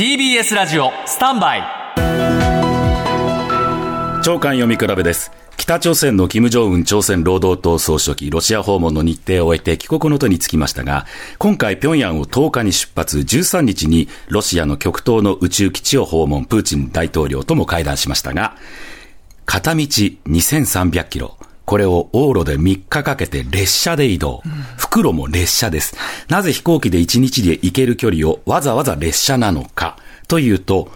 TBS ラジオスタンバイ。長官読み比べです。北朝鮮の金正恩朝鮮労働党総書記、ロシア訪問の日程を終えて帰国の途につきましたが、今回平壌を10日に出発、13日にロシアの極東の宇宙基地を訪問、プーチン大統領とも会談しましたが、片道2300キロ、これを往路で3日かけて列車で移動。袋も列車です。なぜ飛行機で1日で行ける距離をわざわざ列車なのかというと、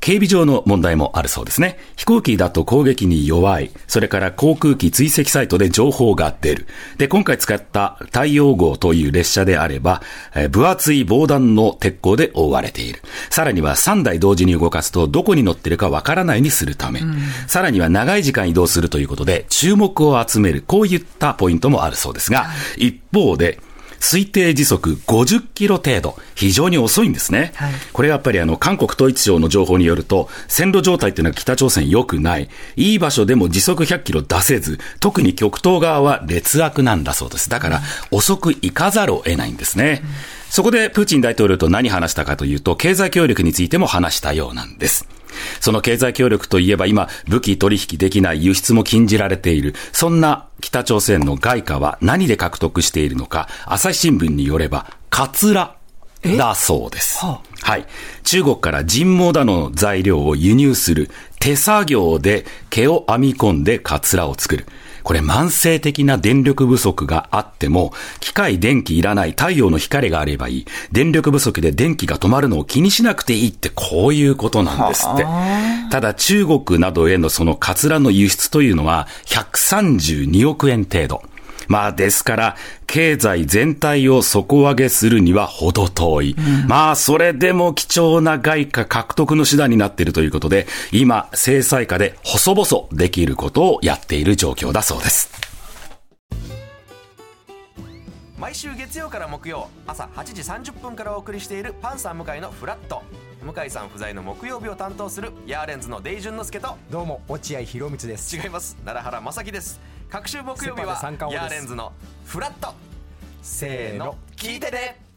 警備上の問題もあるそうですね。飛行機だと攻撃に弱い。それから航空機追跡サイトで情報が出る。で、今回使った太陽号という列車であれば、え分厚い防弾の鉄鋼で覆われている。さらには3台同時に動かすとどこに乗ってるかわからないにするため。うん、さらには長い時間移動するということで注目を集める。こういったポイントもあるそうですが、一方で、推定時速50キロ程度、非常に遅いんですね。はい、これやっぱりあの、韓国統一省の情報によると、線路状態っていうのは北朝鮮良くない。いい場所でも時速100キロ出せず、特に極東側は劣悪なんだそうです。だから、遅く行かざるを得ないんですね。うん、そこでプーチン大統領と何話したかというと、経済協力についても話したようなんです。その経済協力といえば今、武器取引できない輸出も禁じられている。そんな北朝鮮の外貨は何で獲得しているのか、朝日新聞によれば、カツラだそうです。はあ、はい。中国から人毛などの材料を輸入する手作業で毛を編み込んでカツラを作る。これ慢性的な電力不足があっても、機械電気いらない太陽の光があればいい。電力不足で電気が止まるのを気にしなくていいってこういうことなんですって。ただ中国などへのそのカツラの輸出というのは132億円程度。まあですから、経済全体を底上げするには程遠い。うん、まあそれでも貴重な外貨獲得の手段になっているということで、今、制裁下で細々できることをやっている状況だそうです。毎週月曜から木曜朝8時30分からお送りしているパンサー向井のフラット。向井さん不在の木曜日を担当するヤーレンズのデイジュンの之介とどうも落合博満です。違います。奈良原正樹です各週木曜日はヤーレンズのフラット。せーの。聞いてね